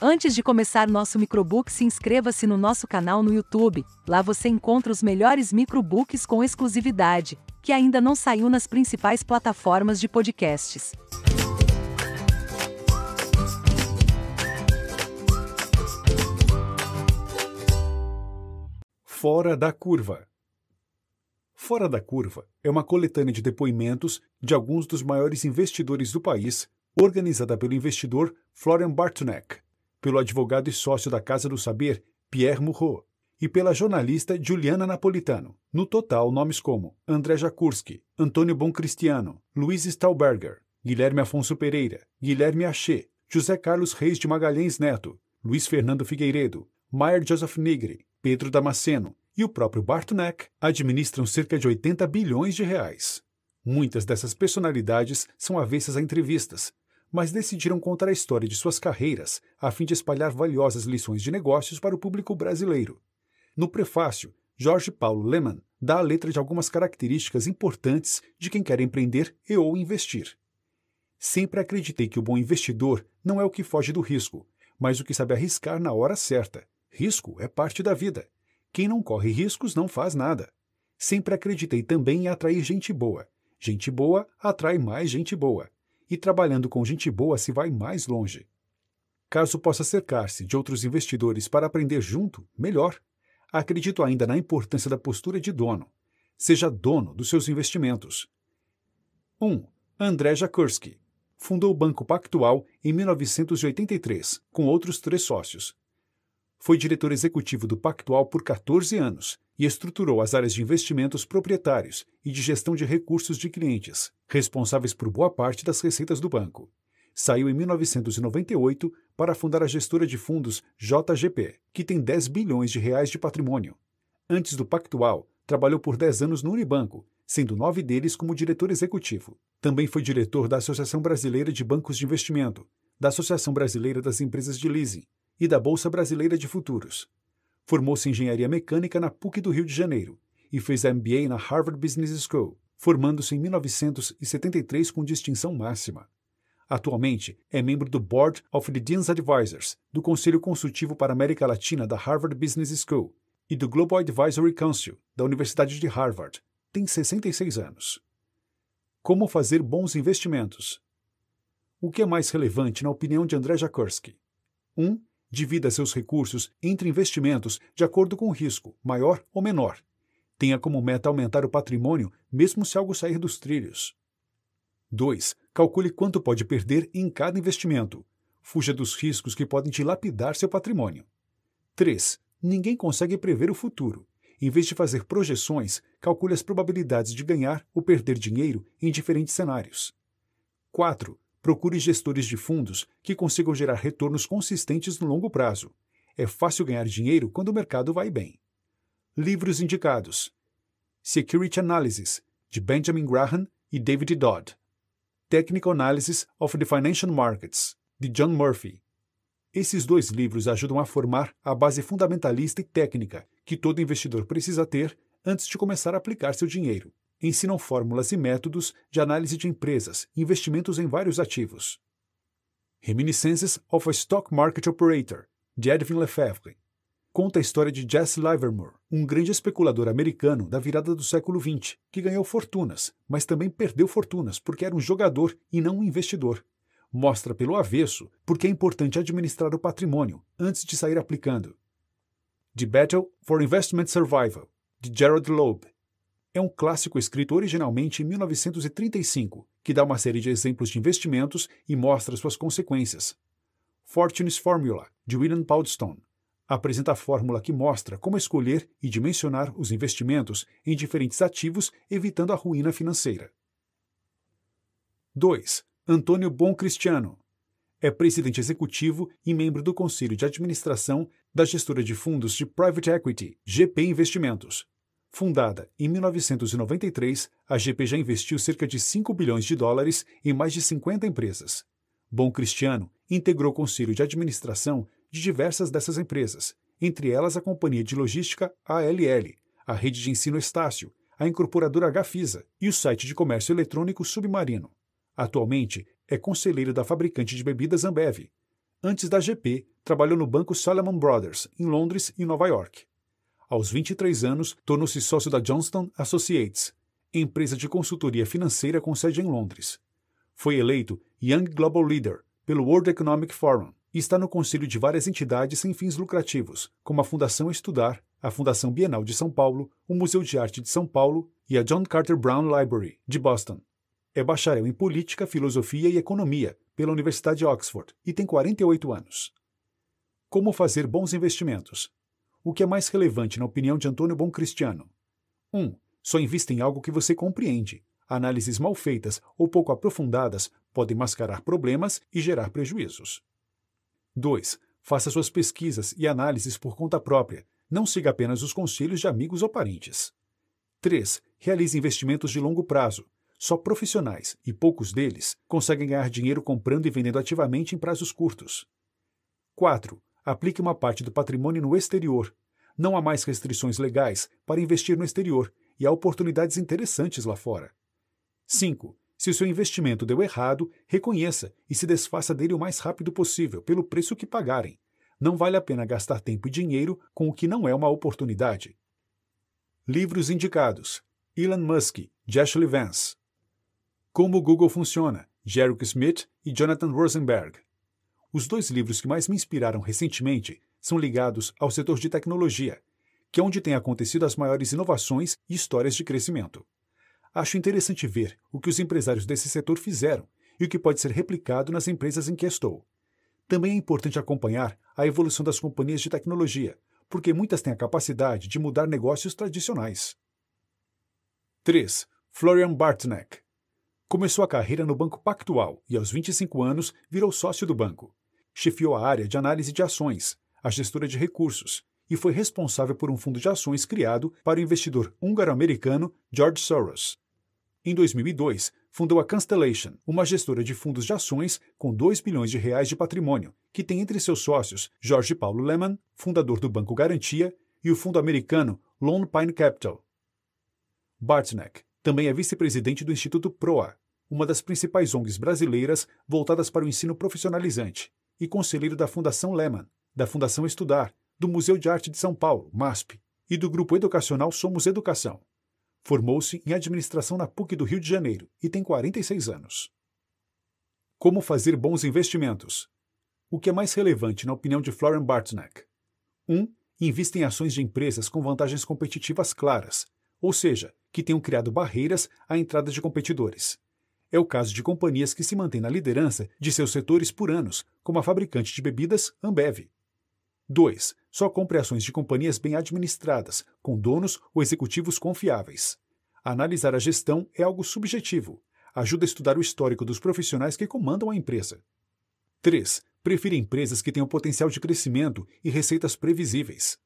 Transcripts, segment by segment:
Antes de começar nosso microbook, se inscreva-se no nosso canal no YouTube. Lá você encontra os melhores microbooks com exclusividade, que ainda não saiu nas principais plataformas de podcasts. Fora da Curva Fora da Curva é uma coletânea de depoimentos de alguns dos maiores investidores do país, organizada pelo investidor Florian Bartunek, pelo advogado e sócio da Casa do Saber, Pierre Murrault, e pela jornalista Juliana Napolitano. No total, nomes como André Jakurski, Antônio Boncristiano, Luiz Stauberger, Guilherme Afonso Pereira, Guilherme Achê, José Carlos Reis de Magalhães Neto, Luiz Fernando Figueiredo, Maier Joseph Nigri, Pedro Damasceno e o próprio Bartunek administram cerca de 80 bilhões de reais. Muitas dessas personalidades são avessas a entrevistas, mas decidiram contar a história de suas carreiras a fim de espalhar valiosas lições de negócios para o público brasileiro. No prefácio, Jorge Paulo Lehmann dá a letra de algumas características importantes de quem quer empreender e ou investir. Sempre acreditei que o bom investidor não é o que foge do risco, mas o que sabe arriscar na hora certa. Risco é parte da vida. Quem não corre riscos não faz nada. Sempre acreditei também em atrair gente boa. Gente boa atrai mais gente boa e trabalhando com gente boa se vai mais longe. Caso possa cercar-se de outros investidores para aprender junto, melhor. Acredito ainda na importância da postura de dono. Seja dono dos seus investimentos. 1. André Jakurski. Fundou o Banco Pactual em 1983, com outros três sócios. Foi diretor executivo do Pactual por 14 anos e estruturou as áreas de investimentos proprietários e de gestão de recursos de clientes, responsáveis por boa parte das receitas do banco. Saiu em 1998 para fundar a gestora de fundos JGP, que tem 10 bilhões de reais de patrimônio. Antes do Pactual, trabalhou por 10 anos no Unibanco, sendo nove deles como diretor executivo. Também foi diretor da Associação Brasileira de Bancos de Investimento, da Associação Brasileira das Empresas de Leasing e da Bolsa Brasileira de Futuros. Formou-se em engenharia mecânica na PUC do Rio de Janeiro e fez MBA na Harvard Business School, formando-se em 1973 com distinção máxima. Atualmente é membro do Board of the Dean's Advisors, do Conselho Consultivo para a América Latina da Harvard Business School e do Global Advisory Council da Universidade de Harvard. Tem 66 anos. Como fazer bons investimentos? O que é mais relevante na opinião de André Jakurski? 1. Um, Divida seus recursos entre investimentos de acordo com o risco, maior ou menor. Tenha como meta aumentar o patrimônio, mesmo se algo sair dos trilhos. 2. Calcule quanto pode perder em cada investimento. Fuja dos riscos que podem dilapidar seu patrimônio. 3. Ninguém consegue prever o futuro. Em vez de fazer projeções, calcule as probabilidades de ganhar ou perder dinheiro em diferentes cenários. 4. Procure gestores de fundos que consigam gerar retornos consistentes no longo prazo. É fácil ganhar dinheiro quando o mercado vai bem. Livros indicados: Security Analysis, de Benjamin Graham e David Dodd. Technical Analysis of the Financial Markets, de John Murphy. Esses dois livros ajudam a formar a base fundamentalista e técnica que todo investidor precisa ter antes de começar a aplicar seu dinheiro ensinam fórmulas e métodos de análise de empresas e investimentos em vários ativos. Reminiscences of a Stock Market Operator, de Edwin Lefebvre. Conta a história de Jesse Livermore, um grande especulador americano da virada do século XX, que ganhou fortunas, mas também perdeu fortunas porque era um jogador e não um investidor. Mostra pelo avesso porque é importante administrar o patrimônio antes de sair aplicando. The Battle for Investment Survival, de Gerald Loeb, é um clássico escrito originalmente em 1935, que dá uma série de exemplos de investimentos e mostra suas consequências. Fortune's Formula, de William Poundstone, apresenta a fórmula que mostra como escolher e dimensionar os investimentos em diferentes ativos, evitando a ruína financeira. 2. Antônio Bom Cristiano. É presidente executivo e membro do conselho de administração da gestora de fundos de private equity, GP Investimentos, Fundada em 1993, a GP já investiu cerca de 5 bilhões de dólares em mais de 50 empresas. Bom Cristiano integrou o conselho de administração de diversas dessas empresas, entre elas a companhia de logística ALL, a rede de ensino Estácio, a incorporadora Gafisa e o site de comércio eletrônico Submarino. Atualmente é conselheiro da fabricante de bebidas Ambev. Antes da GP, trabalhou no banco Salomon Brothers, em Londres e Nova York. Aos 23 anos, tornou-se sócio da Johnston Associates, empresa de consultoria financeira com sede em Londres. Foi eleito Young Global Leader pelo World Economic Forum e está no conselho de várias entidades sem fins lucrativos, como a Fundação Estudar, a Fundação Bienal de São Paulo, o Museu de Arte de São Paulo e a John Carter Brown Library, de Boston. É bacharel em Política, Filosofia e Economia pela Universidade de Oxford e tem 48 anos. Como fazer bons investimentos? O que é mais relevante na opinião de Antônio Bom Cristiano? 1. Um, só invista em algo que você compreende. Análises mal feitas ou pouco aprofundadas podem mascarar problemas e gerar prejuízos. 2. Faça suas pesquisas e análises por conta própria. Não siga apenas os conselhos de amigos ou parentes. 3. Realize investimentos de longo prazo. Só profissionais, e poucos deles, conseguem ganhar dinheiro comprando e vendendo ativamente em prazos curtos. 4. Aplique uma parte do patrimônio no exterior. Não há mais restrições legais para investir no exterior e há oportunidades interessantes lá fora. 5. Se o seu investimento deu errado, reconheça e se desfaça dele o mais rápido possível, pelo preço que pagarem. Não vale a pena gastar tempo e dinheiro com o que não é uma oportunidade. Livros indicados: Elon Musk, de Ashley Vance. Como o Google Funciona, Jericho Smith e Jonathan Rosenberg. Os dois livros que mais me inspiraram recentemente são ligados ao setor de tecnologia, que é onde têm acontecido as maiores inovações e histórias de crescimento. Acho interessante ver o que os empresários desse setor fizeram e o que pode ser replicado nas empresas em que estou. Também é importante acompanhar a evolução das companhias de tecnologia, porque muitas têm a capacidade de mudar negócios tradicionais. 3. Florian Bartnek Começou a carreira no Banco Pactual e, aos 25 anos, virou sócio do banco. Chefiou a área de análise de ações, a gestora de recursos, e foi responsável por um fundo de ações criado para o investidor húngaro-americano George Soros. Em 2002, fundou a Constellation, uma gestora de fundos de ações com 2 bilhões de reais de patrimônio, que tem entre seus sócios Jorge Paulo Lehmann, fundador do Banco Garantia, e o fundo americano Lone Pine Capital. Bartnek também é vice-presidente do Instituto PROA, uma das principais ONGs brasileiras voltadas para o ensino profissionalizante, e conselheiro da Fundação Lehman, da Fundação Estudar, do Museu de Arte de São Paulo, MASP, e do grupo educacional Somos Educação. Formou-se em administração na PUC do Rio de Janeiro e tem 46 anos. Como fazer bons investimentos? O que é mais relevante na opinião de Florian Bartnek? 1. Um, invista em ações de empresas com vantagens competitivas claras, ou seja, que tenham criado barreiras à entrada de competidores. É o caso de companhias que se mantêm na liderança de seus setores por anos, como a fabricante de bebidas Ambev. 2. Só compre ações de companhias bem administradas, com donos ou executivos confiáveis. Analisar a gestão é algo subjetivo. Ajuda a estudar o histórico dos profissionais que comandam a empresa. 3. Prefira empresas que tenham potencial de crescimento e receitas previsíveis.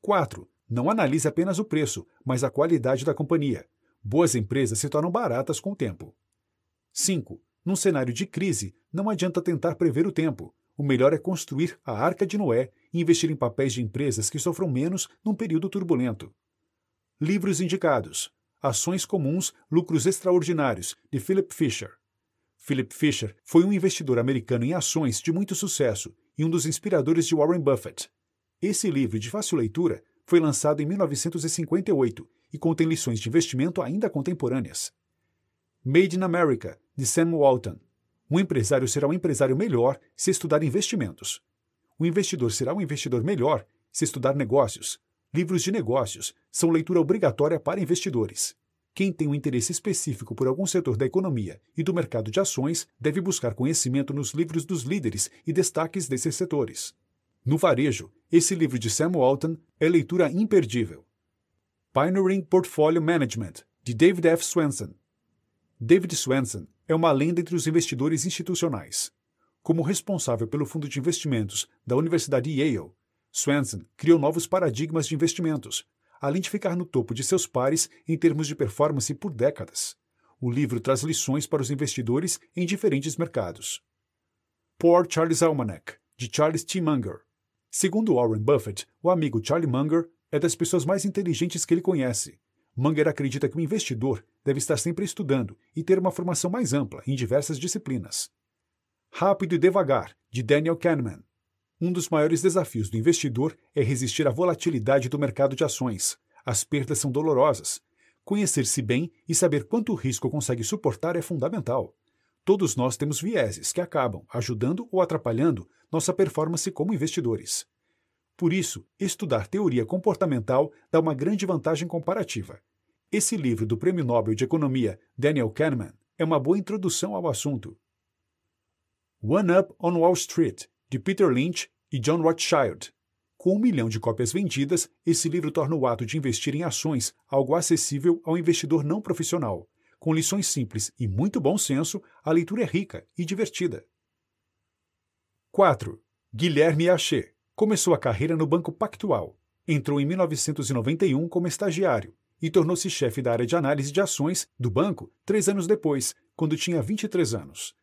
4. Não analise apenas o preço, mas a qualidade da companhia. Boas empresas se tornam baratas com o tempo. 5. Num cenário de crise, não adianta tentar prever o tempo. O melhor é construir a arca de Noé e investir em papéis de empresas que sofram menos num período turbulento. Livros indicados: Ações Comuns, Lucros Extraordinários, de Philip Fisher. Philip Fisher foi um investidor americano em ações de muito sucesso e um dos inspiradores de Warren Buffett. Esse livro, de fácil leitura, foi lançado em 1958 e contém lições de investimento ainda contemporâneas. Made in America, de Sam Walton. Um empresário será um empresário melhor se estudar investimentos. O investidor será um investidor melhor se estudar negócios. Livros de negócios são leitura obrigatória para investidores. Quem tem um interesse específico por algum setor da economia e do mercado de ações deve buscar conhecimento nos livros dos líderes e destaques desses setores. No varejo, esse livro de Sam Walton é leitura imperdível. Pioneering Portfolio Management, de David F. Swenson. David Swenson é uma lenda entre os investidores institucionais. Como responsável pelo fundo de investimentos da Universidade Yale, Swenson criou novos paradigmas de investimentos, além de ficar no topo de seus pares em termos de performance por décadas. O livro traz lições para os investidores em diferentes mercados. Poor Charles Almanac, de Charles T. Munger. Segundo Warren Buffett, o amigo Charlie Munger é das pessoas mais inteligentes que ele conhece Munger acredita que o investidor deve estar sempre estudando e ter uma formação mais ampla em diversas disciplinas. Rápido e Devagar, de Daniel Kahneman. Um dos maiores desafios do investidor é resistir à volatilidade do mercado de ações. As perdas são dolorosas. Conhecer-se bem e saber quanto risco consegue suportar é fundamental. Todos nós temos vieses que acabam ajudando ou atrapalhando nossa performance como investidores. Por isso, estudar teoria comportamental dá uma grande vantagem comparativa. Esse livro do Prêmio Nobel de Economia Daniel Kahneman é uma boa introdução ao assunto. One Up on Wall Street, de Peter Lynch e John Rothschild. Com um milhão de cópias vendidas, esse livro torna o ato de investir em ações algo acessível ao investidor não profissional. Com lições simples e muito bom senso, a leitura é rica e divertida. 4. Guilherme Achê. Começou a carreira no Banco Pactual. Entrou em 1991 como estagiário e tornou-se chefe da área de análise de ações do banco três anos depois, quando tinha 23 anos.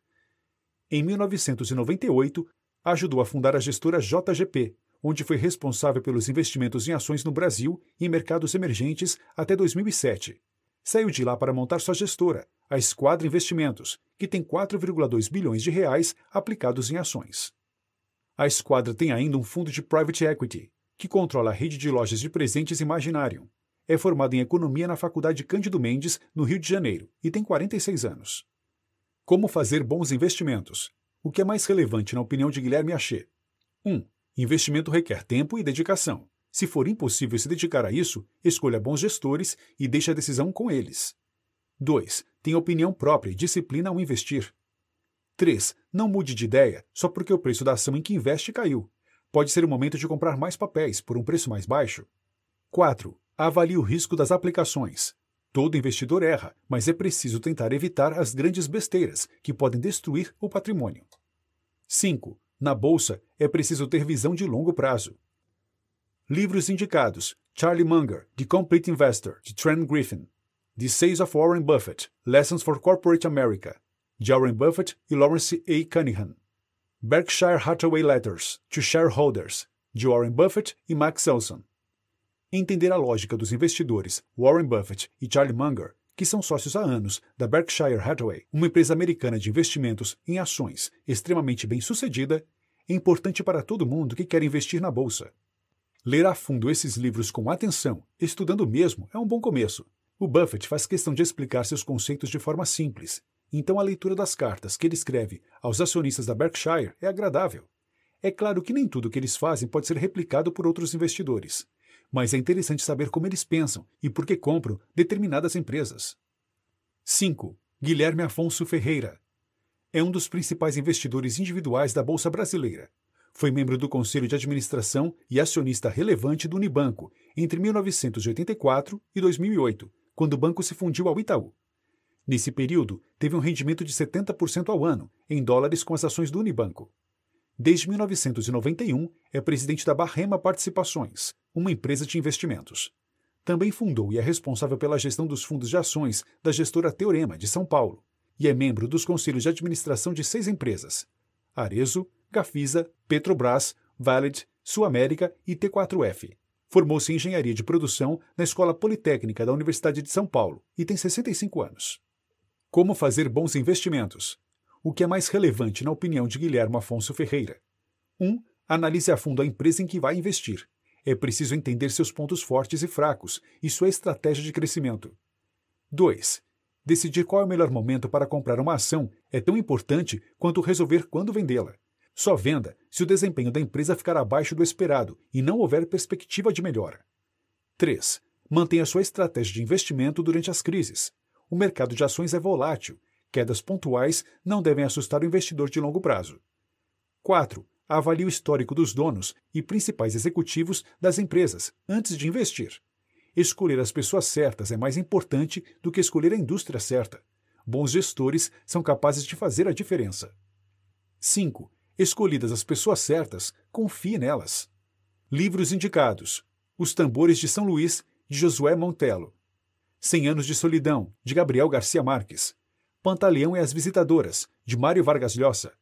Em 1998, ajudou a fundar a gestora JGP, onde foi responsável pelos investimentos em ações no Brasil e em mercados emergentes até 2007. Saiu de lá para montar sua gestora, a Esquadra Investimentos, que tem 4,2 bilhões de reais aplicados em ações. A Esquadra tem ainda um fundo de private equity, que controla a rede de lojas de presentes Imaginarium, é formado em economia na Faculdade Cândido Mendes, no Rio de Janeiro, e tem 46 anos. Como fazer bons investimentos? O que é mais relevante na opinião de Guilherme Achê? 1. Um, investimento requer tempo e dedicação. Se for impossível se dedicar a isso, escolha bons gestores e deixe a decisão com eles. 2. Tenha opinião própria e disciplina ao investir. 3. Não mude de ideia só porque o preço da ação em que investe caiu. Pode ser o momento de comprar mais papéis por um preço mais baixo. 4. Avalie o risco das aplicações. Todo investidor erra, mas é preciso tentar evitar as grandes besteiras que podem destruir o patrimônio. 5. Na bolsa, é preciso ter visão de longo prazo. Livros indicados: Charlie Munger, The Complete Investor, de Trent Griffin. The Sales of Warren Buffett, Lessons for Corporate America, de Warren Buffett e Lawrence A. Cunningham. Berkshire Hathaway Letters to Shareholders, de Warren Buffett e Max Olson. Entender a lógica dos investidores Warren Buffett e Charlie Munger, que são sócios há anos da Berkshire Hathaway, uma empresa americana de investimentos em ações extremamente bem sucedida, é importante para todo mundo que quer investir na bolsa. Ler a fundo esses livros com atenção, estudando mesmo, é um bom começo. O Buffett faz questão de explicar seus conceitos de forma simples, então a leitura das cartas que ele escreve aos acionistas da Berkshire é agradável. É claro que nem tudo que eles fazem pode ser replicado por outros investidores mas é interessante saber como eles pensam e por que compram determinadas empresas. 5. Guilherme Afonso Ferreira. É um dos principais investidores individuais da Bolsa Brasileira. Foi membro do Conselho de Administração e acionista relevante do Unibanco entre 1984 e 2008, quando o banco se fundiu ao Itaú. Nesse período, teve um rendimento de 70% ao ano, em dólares com as ações do Unibanco. Desde 1991, é presidente da Barrema Participações, uma empresa de investimentos. Também fundou e é responsável pela gestão dos fundos de ações da gestora Teorema, de São Paulo, e é membro dos conselhos de administração de seis empresas: Arezo, Gafisa, Petrobras, Valid, Sul América e T4F. Formou-se em engenharia de produção na Escola Politécnica da Universidade de São Paulo e tem 65 anos. Como fazer bons investimentos? o que é mais relevante na opinião de Guilherme Afonso Ferreira. 1. Um, analise a fundo a empresa em que vai investir. É preciso entender seus pontos fortes e fracos e sua estratégia de crescimento. 2. Decidir qual é o melhor momento para comprar uma ação é tão importante quanto resolver quando vendê-la. Só venda se o desempenho da empresa ficar abaixo do esperado e não houver perspectiva de melhora. 3. Mantenha sua estratégia de investimento durante as crises. O mercado de ações é volátil Quedas pontuais não devem assustar o investidor de longo prazo. 4. Avalie o histórico dos donos e principais executivos das empresas antes de investir. Escolher as pessoas certas é mais importante do que escolher a indústria certa. Bons gestores são capazes de fazer a diferença. 5. Escolhidas as pessoas certas, confie nelas. Livros indicados: Os Tambores de São Luís, de Josué Montello. Cem Anos de Solidão, de Gabriel Garcia Marques. Pantaleão e as Visitadoras, de Mário Vargas Llosa.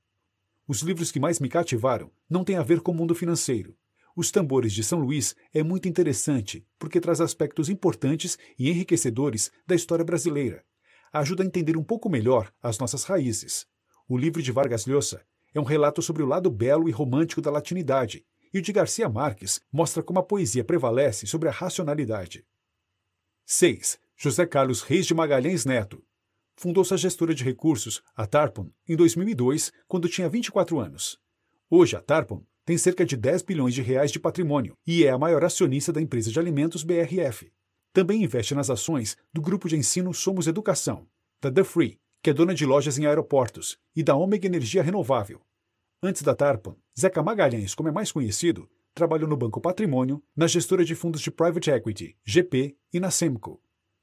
Os livros que mais me cativaram não têm a ver com o mundo financeiro. Os Tambores de São Luís é muito interessante porque traz aspectos importantes e enriquecedores da história brasileira. Ajuda a entender um pouco melhor as nossas raízes. O livro de Vargas Llosa é um relato sobre o lado belo e romântico da latinidade, e o de Garcia Marques mostra como a poesia prevalece sobre a racionalidade. 6. José Carlos Reis de Magalhães Neto. Fundou sua gestora de recursos, a Tarpon, em 2002, quando tinha 24 anos. Hoje, a Tarpon tem cerca de 10 bilhões de reais de patrimônio e é a maior acionista da empresa de alimentos BRF. Também investe nas ações do grupo de ensino Somos Educação, da The Free, que é dona de lojas em aeroportos, e da Ômega Energia Renovável. Antes da Tarpon, Zeca Magalhães, como é mais conhecido, trabalhou no Banco Patrimônio, na gestora de fundos de Private Equity, GP, e na Semco.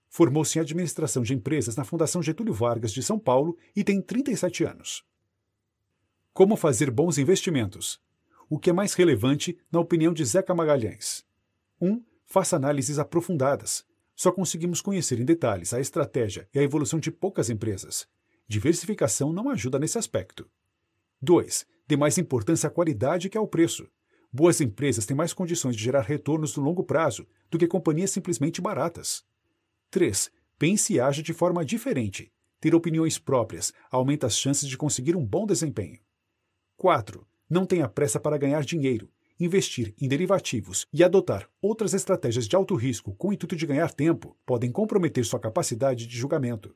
Formou-se em administração de empresas na Fundação Getúlio Vargas de São Paulo e tem 37 anos. Como fazer bons investimentos? O que é mais relevante, na opinião de Zeca Magalhães? 1. Um, faça análises aprofundadas. Só conseguimos conhecer em detalhes a estratégia e a evolução de poucas empresas. Diversificação não ajuda nesse aspecto. 2. Dê mais importância à qualidade que ao preço. Boas empresas têm mais condições de gerar retornos no longo prazo do que companhias simplesmente baratas. 3. Pense e age de forma diferente. Ter opiniões próprias aumenta as chances de conseguir um bom desempenho. 4. Não tenha pressa para ganhar dinheiro. Investir em derivativos e adotar outras estratégias de alto risco com o intuito de ganhar tempo podem comprometer sua capacidade de julgamento.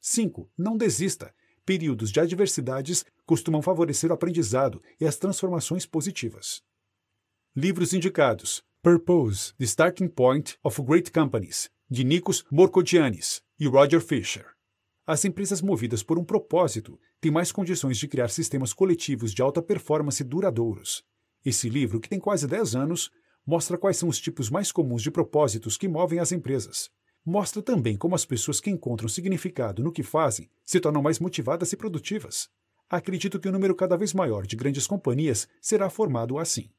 5. Não desista. Períodos de adversidades costumam favorecer o aprendizado e as transformações positivas. Livros indicados: Purpose: The Starting Point of Great Companies, de Nikos Morkodianis e Roger Fisher. As empresas movidas por um propósito têm mais condições de criar sistemas coletivos de alta performance duradouros. Esse livro, que tem quase 10 anos, mostra quais são os tipos mais comuns de propósitos que movem as empresas. Mostra também como as pessoas que encontram significado no que fazem se tornam mais motivadas e produtivas. Acredito que um número cada vez maior de grandes companhias será formado assim.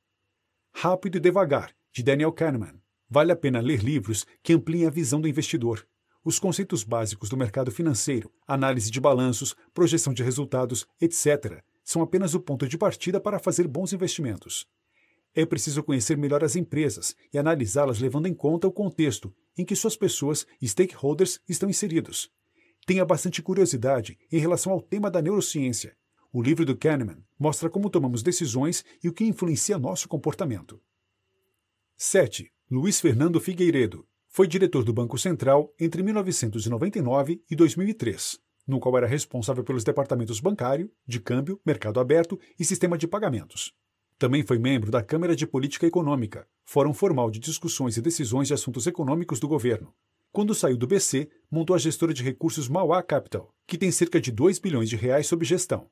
Rápido e Devagar, de Daniel Kahneman. Vale a pena ler livros que ampliem a visão do investidor. Os conceitos básicos do mercado financeiro, análise de balanços, projeção de resultados, etc., são apenas o ponto de partida para fazer bons investimentos. É preciso conhecer melhor as empresas e analisá-las levando em conta o contexto em que suas pessoas e stakeholders estão inseridos. Tenha bastante curiosidade em relação ao tema da neurociência. O livro do Kahneman mostra como tomamos decisões e o que influencia nosso comportamento. 7. Luiz Fernando Figueiredo. Foi diretor do Banco Central entre 1999 e 2003, no qual era responsável pelos departamentos bancário, de câmbio, mercado aberto e sistema de pagamentos. Também foi membro da Câmara de Política Econômica, fórum formal de discussões e decisões de assuntos econômicos do governo. Quando saiu do BC, montou a gestora de recursos Mauá Capital, que tem cerca de 2 bilhões de reais sob gestão.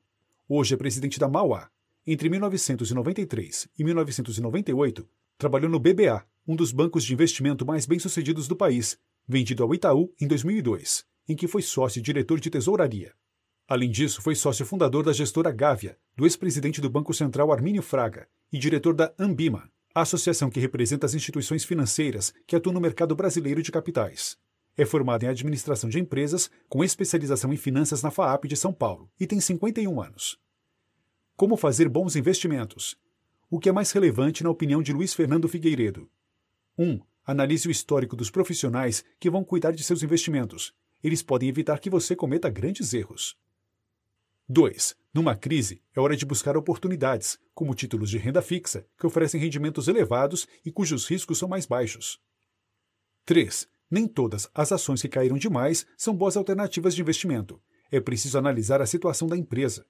Hoje é presidente da Mauá. Entre 1993 e 1998, trabalhou no BBA, um dos bancos de investimento mais bem-sucedidos do país, vendido ao Itaú em 2002, em que foi sócio e diretor de tesouraria. Além disso, foi sócio fundador da gestora Gávea, do ex-presidente do Banco Central Armínio Fraga, e diretor da Ambima, a associação que representa as instituições financeiras que atuam no mercado brasileiro de capitais. É formado em administração de empresas, com especialização em finanças na FAAP de São Paulo, e tem 51 anos. Como fazer bons investimentos? O que é mais relevante na opinião de Luiz Fernando Figueiredo? 1. Analise o histórico dos profissionais que vão cuidar de seus investimentos. Eles podem evitar que você cometa grandes erros. 2. Numa crise, é hora de buscar oportunidades, como títulos de renda fixa, que oferecem rendimentos elevados e cujos riscos são mais baixos. 3. Nem todas as ações que caíram demais são boas alternativas de investimento. É preciso analisar a situação da empresa.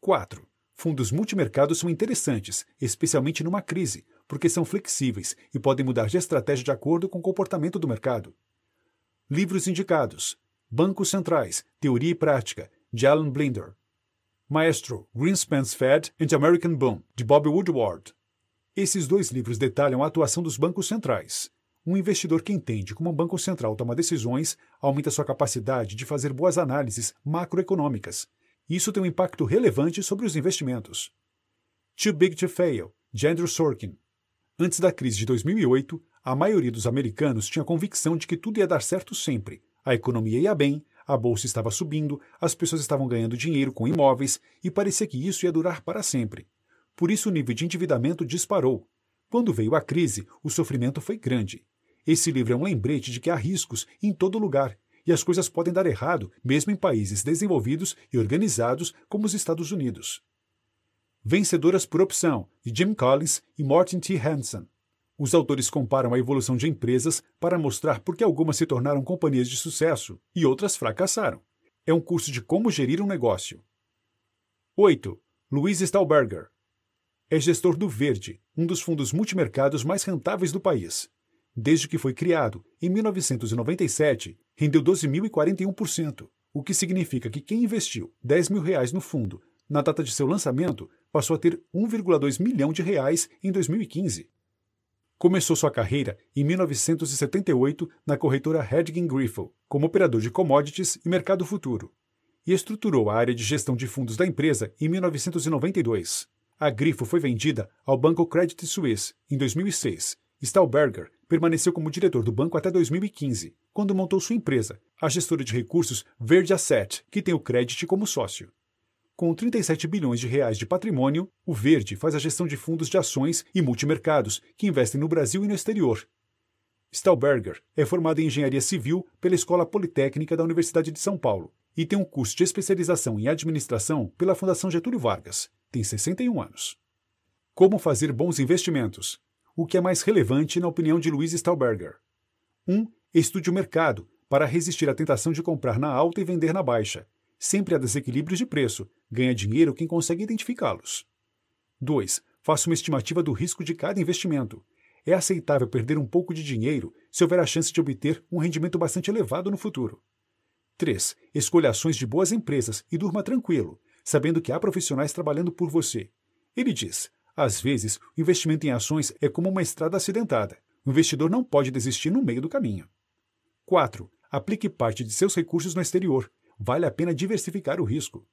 4. Fundos multimercados são interessantes, especialmente numa crise, porque são flexíveis e podem mudar de estratégia de acordo com o comportamento do mercado. Livros indicados: Bancos Centrais, Teoria e Prática, de Alan Blinder. Maestro, Greenspan's Fed and American Boom, de Bob Woodward. Esses dois livros detalham a atuação dos bancos centrais. Um investidor que entende como um banco central toma decisões aumenta sua capacidade de fazer boas análises macroeconômicas. Isso tem um impacto relevante sobre os investimentos. Too Big to Fail, de Andrew Sorkin. Antes da crise de 2008, a maioria dos americanos tinha a convicção de que tudo ia dar certo sempre. A economia ia bem, a bolsa estava subindo, as pessoas estavam ganhando dinheiro com imóveis e parecia que isso ia durar para sempre. Por isso o nível de endividamento disparou. Quando veio a crise, o sofrimento foi grande. Esse livro é um lembrete de que há riscos em todo lugar e as coisas podem dar errado, mesmo em países desenvolvidos e organizados como os Estados Unidos. Vencedoras por Opção, de Jim Collins e Martin T. Hansen. Os autores comparam a evolução de empresas para mostrar por que algumas se tornaram companhias de sucesso e outras fracassaram. É um curso de como gerir um negócio. 8. Luiz Stahlberger. É gestor do Verde, um dos fundos multimercados mais rentáveis do país. Desde que foi criado, em 1997, rendeu 12.041%, o que significa que quem investiu 10 mil reais no fundo na data de seu lançamento passou a ter 1,2 milhão de reais em 2015. Começou sua carreira em 1978 na corretora Hedging Griffel, como operador de commodities e mercado futuro, e estruturou a área de gestão de fundos da empresa em 1992. A Grifo foi vendida ao Banco Credit Suisse em 2006. Stahlberger permaneceu como diretor do banco até 2015, quando montou sua empresa, a gestora de recursos Verde Asset, que tem o Credit como sócio. Com 37 bilhões de reais de patrimônio, o Verde faz a gestão de fundos de ações e multimercados que investem no Brasil e no exterior. Stahlberger é formado em engenharia civil pela Escola Politécnica da Universidade de São Paulo e tem um curso de especialização em administração pela Fundação Getúlio Vargas. Tem 61 anos. Como fazer bons investimentos? O que é mais relevante na opinião de Luiz Stahlberger? 1. Um, estude o mercado para resistir à tentação de comprar na alta e vender na baixa Sempre há desequilíbrios de preço. Ganha dinheiro quem consegue identificá-los. 2. Faça uma estimativa do risco de cada investimento. É aceitável perder um pouco de dinheiro se houver a chance de obter um rendimento bastante elevado no futuro. 3. Escolha ações de boas empresas e durma tranquilo, sabendo que há profissionais trabalhando por você. Ele diz: às vezes, o investimento em ações é como uma estrada acidentada. O investidor não pode desistir no meio do caminho. 4. Aplique parte de seus recursos no exterior, vale a pena diversificar o risco.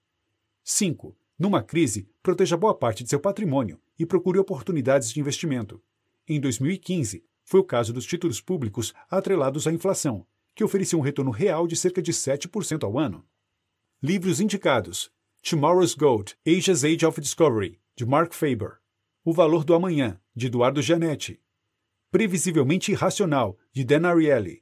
5. Numa crise, proteja boa parte de seu patrimônio e procure oportunidades de investimento. Em 2015, foi o caso dos títulos públicos atrelados à inflação, que ofereciam um retorno real de cerca de 7% ao ano. Livros indicados: Tomorrow's Gold, Asia's Age of Discovery, de Mark Faber. O Valor do Amanhã, de Eduardo Gianetti. Previsivelmente Irracional, de Dan Ariely.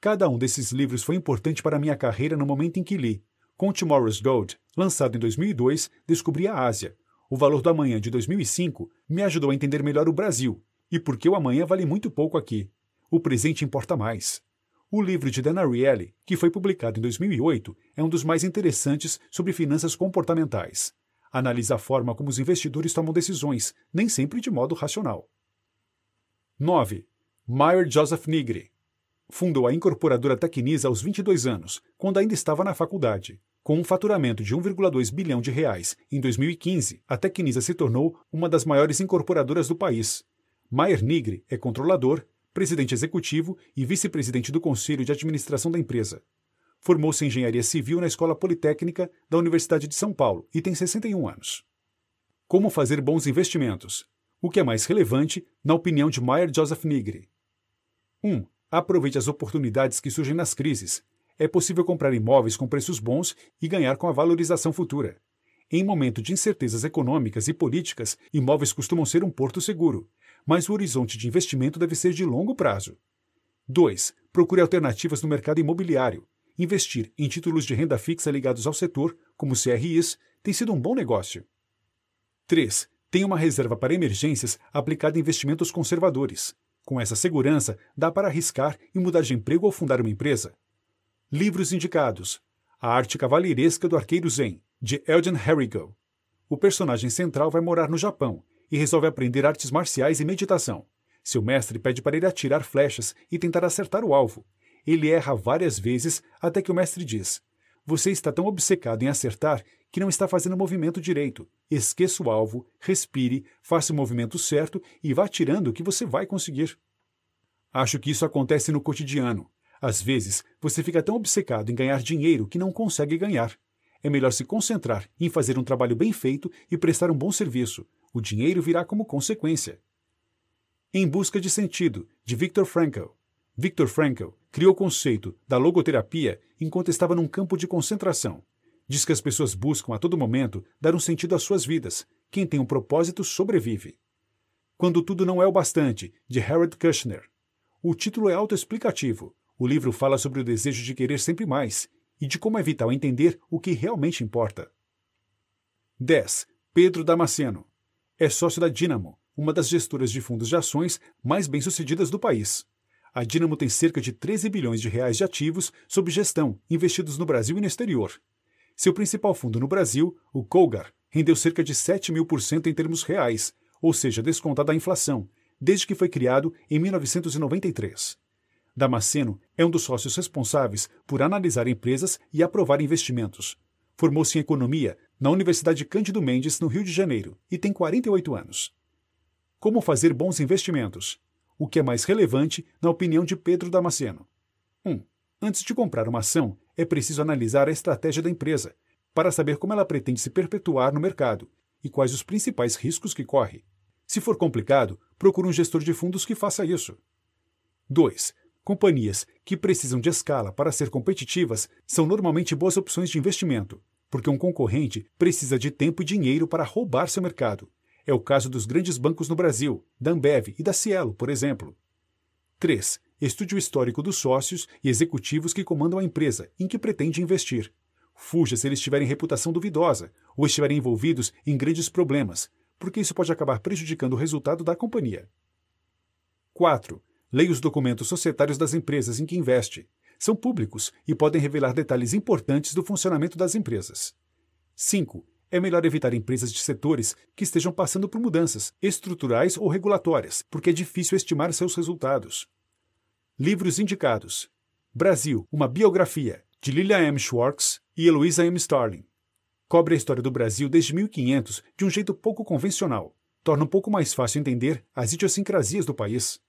Cada um desses livros foi importante para minha carreira no momento em que li. Com Tomorrow's Gold, lançado em 2002, descobri a Ásia. O Valor do Amanhã, de 2005, me ajudou a entender melhor o Brasil e por que o amanhã vale muito pouco aqui. O presente importa mais. O livro de Dan Ariely, que foi publicado em 2008, é um dos mais interessantes sobre finanças comportamentais. Analisa a forma como os investidores tomam decisões, nem sempre de modo racional. 9. Meyer Joseph Nigri Fundou a incorporadora Tecnisa aos 22 anos, quando ainda estava na faculdade. Com um faturamento de 1,2 bilhão de reais em 2015, a Tecnisa se tornou uma das maiores incorporadoras do país. Maier Nigri é controlador, presidente executivo e vice-presidente do conselho de administração da empresa. Formou-se em engenharia civil na Escola Politécnica da Universidade de São Paulo e tem 61 anos. Como fazer bons investimentos? O que é mais relevante, na opinião de Maier Joseph Nigri? 1. Um, Aproveite as oportunidades que surgem nas crises. É possível comprar imóveis com preços bons e ganhar com a valorização futura. Em momento de incertezas econômicas e políticas, imóveis costumam ser um porto seguro, mas o horizonte de investimento deve ser de longo prazo. 2. Procure alternativas no mercado imobiliário. Investir em títulos de renda fixa ligados ao setor, como CRIs, tem sido um bom negócio. 3. Tenha uma reserva para emergências aplicada em investimentos conservadores. Com essa segurança, dá para arriscar e mudar de emprego ou fundar uma empresa. Livros indicados: A Arte Cavalheiresca do Arqueiro Zen, de Eldon Harrigal. O personagem central vai morar no Japão e resolve aprender artes marciais e meditação. Seu mestre pede para ele atirar flechas e tentar acertar o alvo. Ele erra várias vezes até que o mestre diz: Você está tão obcecado em acertar que não está fazendo o movimento direito. Esqueça o alvo, respire, faça o movimento certo e vá tirando que você vai conseguir. Acho que isso acontece no cotidiano. Às vezes, você fica tão obcecado em ganhar dinheiro que não consegue ganhar. É melhor se concentrar em fazer um trabalho bem feito e prestar um bom serviço. O dinheiro virá como consequência. Em Busca de Sentido, de Viktor Frankl. Viktor Frankl criou o conceito da logoterapia enquanto estava num campo de concentração. Diz que as pessoas buscam a todo momento dar um sentido às suas vidas. Quem tem um propósito sobrevive. Quando Tudo Não É o Bastante, de Harold Kushner. O título é autoexplicativo. O livro fala sobre o desejo de querer sempre mais e de como é vital entender o que realmente importa. 10. Pedro Damasceno. é sócio da Dynamo, uma das gestoras de fundos de ações mais bem-sucedidas do país. A Dynamo tem cerca de 13 bilhões de reais de ativos sob gestão investidos no Brasil e no exterior. Seu principal fundo no Brasil, o Colgar, rendeu cerca de 7 mil por cento em termos reais, ou seja, descontada a inflação, desde que foi criado em 1993. Damasceno é um dos sócios responsáveis por analisar empresas e aprovar investimentos. Formou-se em economia na Universidade Cândido Mendes, no Rio de Janeiro, e tem 48 anos. Como fazer bons investimentos? O que é mais relevante, na opinião de Pedro Damasceno? 1. Um, antes de comprar uma ação, é preciso analisar a estratégia da empresa, para saber como ela pretende se perpetuar no mercado e quais os principais riscos que corre. Se for complicado, procure um gestor de fundos que faça isso. 2. Companhias que precisam de escala para ser competitivas são normalmente boas opções de investimento, porque um concorrente precisa de tempo e dinheiro para roubar seu mercado. É o caso dos grandes bancos no Brasil, da Ambev e da Cielo, por exemplo. 3. Estude o histórico dos sócios e executivos que comandam a empresa em que pretende investir. Fuja se eles tiverem reputação duvidosa ou estiverem envolvidos em grandes problemas, porque isso pode acabar prejudicando o resultado da companhia. 4. Leia os documentos societários das empresas em que investe. São públicos e podem revelar detalhes importantes do funcionamento das empresas. 5. É melhor evitar empresas de setores que estejam passando por mudanças estruturais ou regulatórias, porque é difícil estimar seus resultados. Livros indicados: Brasil, uma biografia, de Lilian M. Schwartz e Eloisa M. Starling. Cobre a história do Brasil desde 1500 de um jeito pouco convencional. Torna um pouco mais fácil entender as idiosincrasias do país.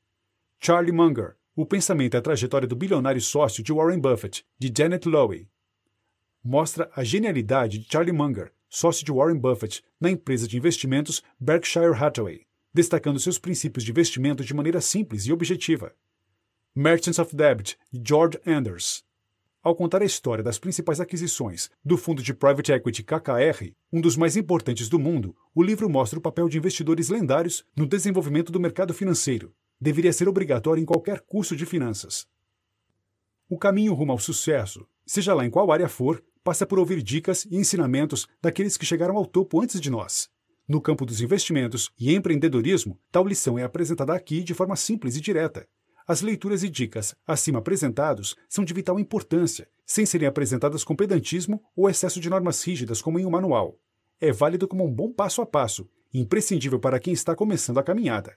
Charlie Munger, O Pensamento e a Trajetória do Bilionário Sócio de Warren Buffett, de Janet Lowy. Mostra a genialidade de Charlie Munger, sócio de Warren Buffett, na empresa de investimentos Berkshire Hathaway, destacando seus princípios de investimento de maneira simples e objetiva. Merchants of Debt, de George Anders. Ao contar a história das principais aquisições do fundo de private equity KKR, um dos mais importantes do mundo, o livro mostra o papel de investidores lendários no desenvolvimento do mercado financeiro. Deveria ser obrigatório em qualquer curso de finanças. O caminho rumo ao sucesso, seja lá em qual área for, passa por ouvir dicas e ensinamentos daqueles que chegaram ao topo antes de nós. No campo dos investimentos e empreendedorismo, tal lição é apresentada aqui de forma simples e direta, as leituras e dicas acima apresentados são de vital importância, sem serem apresentadas com pedantismo ou excesso de normas rígidas como em um manual. É válido como um bom passo a passo, imprescindível para quem está começando a caminhada.